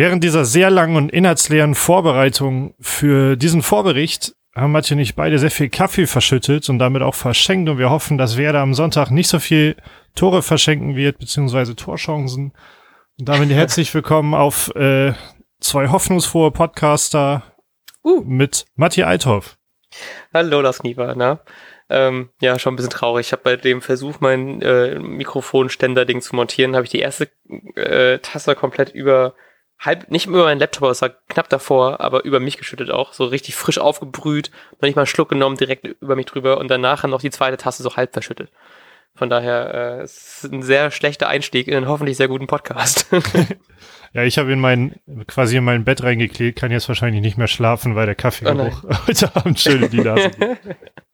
Während dieser sehr langen und inhaltsleeren Vorbereitung für diesen Vorbericht haben Mathieu und ich beide sehr viel Kaffee verschüttet und damit auch verschenkt und wir hoffen, dass Werder am Sonntag nicht so viel Tore verschenken wird, beziehungsweise Torchancen. Und damit herzlich willkommen auf äh, zwei hoffnungsfrohe Podcaster uh. mit Matti Althoff. Hallo, das Knieper, ne? Ähm, ja, schon ein bisschen traurig. Ich habe bei dem Versuch, mein äh, Mikrofonständer-Ding zu montieren, habe ich die erste äh, Tasse komplett über halb, nicht über meinen Laptop, aber es war knapp davor, aber über mich geschüttet auch. So richtig frisch aufgebrüht, noch nicht mal einen Schluck genommen, direkt über mich drüber und danach noch die zweite Tasse so halb verschüttet. Von daher äh, es ist ein sehr schlechter Einstieg in einen hoffentlich sehr guten Podcast. ja, ich habe in mein quasi in mein Bett reingeklebt, kann jetzt wahrscheinlich nicht mehr schlafen, weil der Kaffeegeruch oh heute Abend schön in die Nase geht.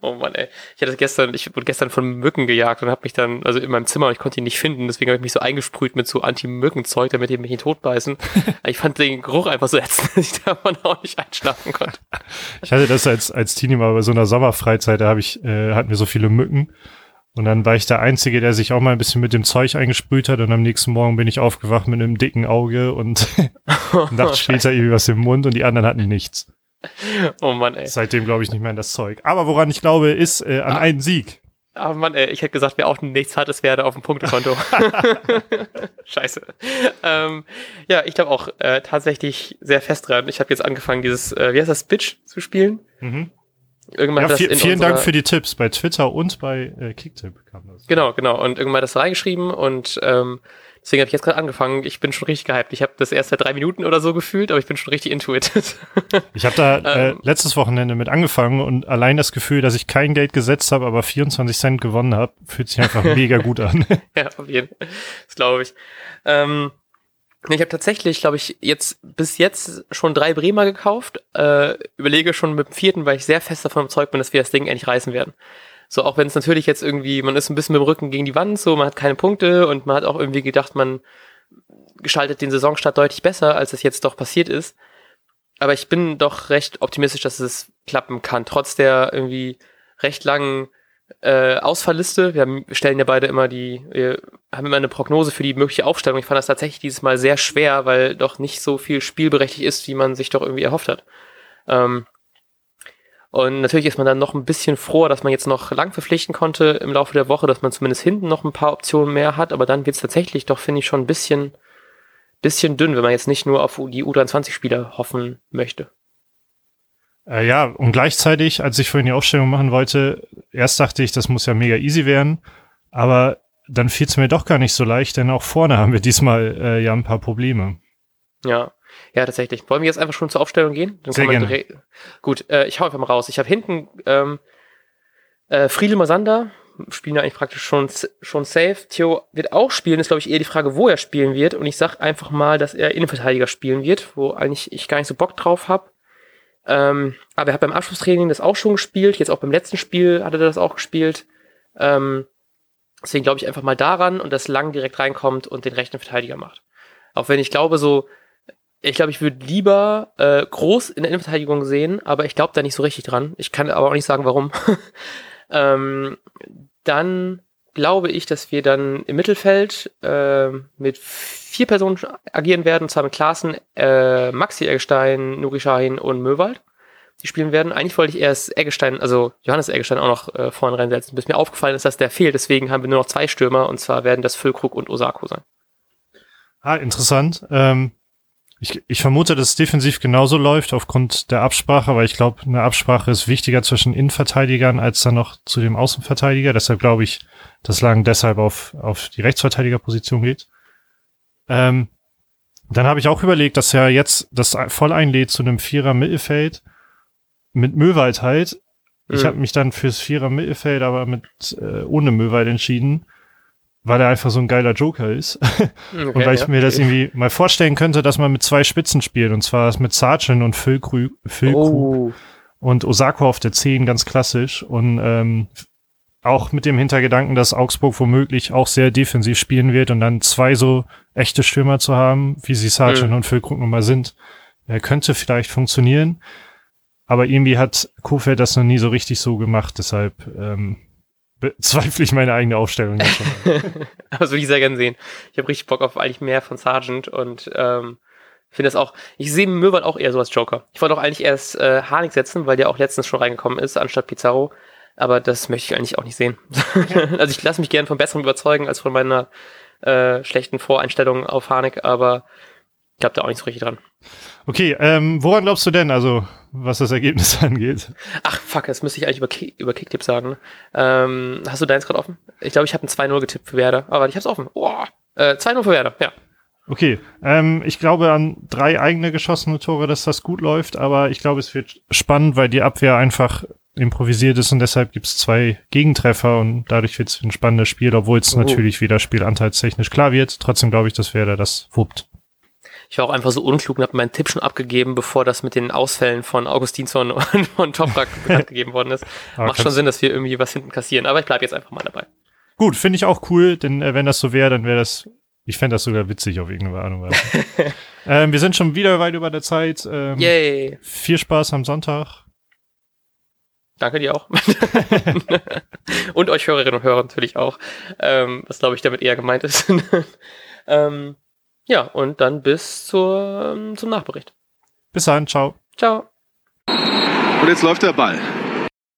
Oh Mann, ey. Ich hatte gestern, ich wurde gestern von Mücken gejagt und habe mich dann, also in meinem Zimmer, ich konnte ihn nicht finden, deswegen habe ich mich so eingesprüht mit so Anti-Mückenzeug, damit die mich nicht totbeißen. ich fand den Geruch einfach so ätzend, dass ich davon auch nicht einschlafen konnte. Ich hatte das als, als Teenie mal bei so einer Sommerfreizeit, da habe ich, äh, hatten wir so viele Mücken. Und dann war ich der Einzige, der sich auch mal ein bisschen mit dem Zeug eingesprüht hat. Und am nächsten Morgen bin ich aufgewacht mit einem dicken Auge und Nacht später irgendwie was im Mund und die anderen hatten nichts. Oh Mann, ey. Seitdem glaube ich nicht mehr an das Zeug. Aber woran ich glaube, ist äh, an ah. einen Sieg. Ah oh Mann, ey, ich hätte gesagt, wer auch nichts hat, es wäre auf dem Punktekonto. Scheiße. Ähm, ja, ich glaube auch äh, tatsächlich sehr fest dran. Ich habe jetzt angefangen, dieses, äh, wie heißt das, Bitch zu spielen. Mhm. Irgendwann ja, viel, vielen Dank für die Tipps bei Twitter und bei äh, Kicktip kam das. Genau, genau. Und irgendwann hat das reingeschrieben und ähm, Deswegen habe ich jetzt gerade angefangen. Ich bin schon richtig gehypt. Ich habe das erst seit drei Minuten oder so gefühlt, aber ich bin schon richtig into it. ich habe da äh, ähm. letztes Wochenende mit angefangen und allein das Gefühl, dass ich kein Geld gesetzt habe, aber 24 Cent gewonnen habe, fühlt sich einfach mega gut an. ja, auf jeden Fall. Das glaube ich. Ähm, ich habe tatsächlich, glaube ich, jetzt bis jetzt schon drei Bremer gekauft. Äh, überlege schon mit dem vierten, weil ich sehr fest davon überzeugt bin, dass wir das Ding endlich reißen werden. So, auch wenn es natürlich jetzt irgendwie, man ist ein bisschen mit dem Rücken gegen die Wand, so, man hat keine Punkte und man hat auch irgendwie gedacht, man gestaltet den Saisonstart deutlich besser, als es jetzt doch passiert ist. Aber ich bin doch recht optimistisch, dass es klappen kann, trotz der irgendwie recht langen äh, Ausfallliste. Wir, haben, stellen ja beide immer die, wir haben immer eine Prognose für die mögliche Aufstellung. Ich fand das tatsächlich dieses Mal sehr schwer, weil doch nicht so viel spielberechtigt ist, wie man sich doch irgendwie erhofft hat. Ähm, und natürlich ist man dann noch ein bisschen froher, dass man jetzt noch lang verpflichten konnte im Laufe der Woche, dass man zumindest hinten noch ein paar Optionen mehr hat. Aber dann wird es tatsächlich doch, finde ich, schon ein bisschen, bisschen dünn, wenn man jetzt nicht nur auf die U23-Spieler hoffen möchte. Äh, ja, und gleichzeitig, als ich vorhin die Aufstellung machen wollte, erst dachte ich, das muss ja mega easy werden. Aber dann fiel es mir doch gar nicht so leicht, denn auch vorne haben wir diesmal äh, ja ein paar Probleme. Ja, ja, tatsächlich. Wollen wir jetzt einfach schon zur Aufstellung gehen? Dann Sehr gerne. Gut, äh, ich hau einfach mal raus. Ich habe hinten ähm, äh, Friedel Masander, spielen eigentlich praktisch schon, schon safe. Theo wird auch spielen, ist glaube ich eher die Frage, wo er spielen wird. Und ich sag einfach mal, dass er Innenverteidiger spielen wird, wo eigentlich ich gar nicht so Bock drauf habe. Ähm, aber er hat beim Abschlusstraining das auch schon gespielt. Jetzt auch beim letzten Spiel hat er das auch gespielt. Ähm, deswegen glaube ich einfach mal daran und dass Lang direkt reinkommt und den rechten Verteidiger macht. Auch wenn ich glaube, so ich glaube, ich würde lieber äh, groß in der Innenverteidigung sehen, aber ich glaube da nicht so richtig dran. Ich kann aber auch nicht sagen, warum. ähm, dann glaube ich, dass wir dann im Mittelfeld äh, mit vier Personen agieren werden, und zwar mit Klaassen, äh, Maxi Eggestein, Nuri Shahin und Möwald. Die spielen werden. Eigentlich wollte ich erst Eggestein, also Johannes Eggestein auch noch äh, vorne reinsetzen, bis mir aufgefallen ist, dass der fehlt. Deswegen haben wir nur noch zwei Stürmer und zwar werden das Füllkrug und Osako sein. Ah, interessant. Ähm, ich, ich vermute, dass es defensiv genauso läuft aufgrund der Absprache, weil ich glaube, eine Absprache ist wichtiger zwischen Innenverteidigern als dann noch zu dem Außenverteidiger. Deshalb glaube ich, dass Lang deshalb auf, auf die Rechtsverteidigerposition geht. Ähm, dann habe ich auch überlegt, dass er jetzt das voll einlädt zu einem Vierer Mittelfeld mit Möwald halt. Ich mhm. habe mich dann fürs Vierer Mittelfeld aber mit äh, ohne Möwald entschieden weil er einfach so ein geiler Joker ist. Okay, und weil ich ja, mir das irgendwie mal vorstellen könnte, dass man mit zwei Spitzen spielt. Und zwar mit Sargent und Füllkrug oh. und Osako auf der 10 ganz klassisch. Und ähm, auch mit dem Hintergedanken, dass Augsburg womöglich auch sehr defensiv spielen wird und dann zwei so echte Stürmer zu haben, wie sie Sargent mhm. und Füllkrug nun mal sind, äh, könnte vielleicht funktionieren. Aber irgendwie hat Kofeld das noch nie so richtig so gemacht. Deshalb ähm, bezweifle ich meine eigene Aufstellung. Aber das würde ich sehr gerne sehen. Ich habe richtig Bock auf eigentlich mehr von Sargent und ähm, finde das auch, ich sehe Möwald auch eher so als Joker. Ich wollte auch eigentlich erst äh, Harnik setzen, weil der auch letztens schon reingekommen ist, anstatt Pizarro. Aber das möchte ich eigentlich auch nicht sehen. also ich lasse mich gerne von Besserem überzeugen als von meiner äh, schlechten Voreinstellung auf Harnik, aber glaube da auch nicht so richtig dran. Okay, ähm, woran glaubst du denn, also was das Ergebnis angeht? Ach fuck, das müsste ich eigentlich über, Kick, über Kicktipp sagen. Ne? Ähm, hast du deins gerade offen? Ich glaube, ich habe ein 2-0 getippt für Werder, aber ich habe es offen. Oh, äh, 2-0 für Werder, ja. Okay, ähm, ich glaube an drei eigene geschossene Tore, dass das gut läuft, aber ich glaube, es wird spannend, weil die Abwehr einfach improvisiert ist und deshalb gibt es zwei Gegentreffer und dadurch wird es ein spannendes Spiel, obwohl es oh. natürlich wieder spielanteilstechnisch klar wird. Trotzdem glaube ich, dass Werder das wuppt. Ich war auch einfach so unklug und habe meinen Tipp schon abgegeben, bevor das mit den Ausfällen von Augustinsson und von Toprak bekannt gegeben worden ist. Macht schon Sinn, dass wir irgendwie was hinten kassieren, aber ich bleibe jetzt einfach mal dabei. Gut, finde ich auch cool, denn äh, wenn das so wäre, dann wäre das ich fände das sogar witzig auf irgendeine Art und Weise. ähm, wir sind schon wieder weit über der Zeit. Ähm, Yay. Viel Spaß am Sonntag. Danke dir auch. und euch Hörerinnen und Hörer natürlich auch. Ähm, was glaube ich damit eher gemeint ist. ähm, ja, und dann bis zur, zum Nachbericht. Bis dann, ciao. Ciao. Und jetzt läuft der Ball.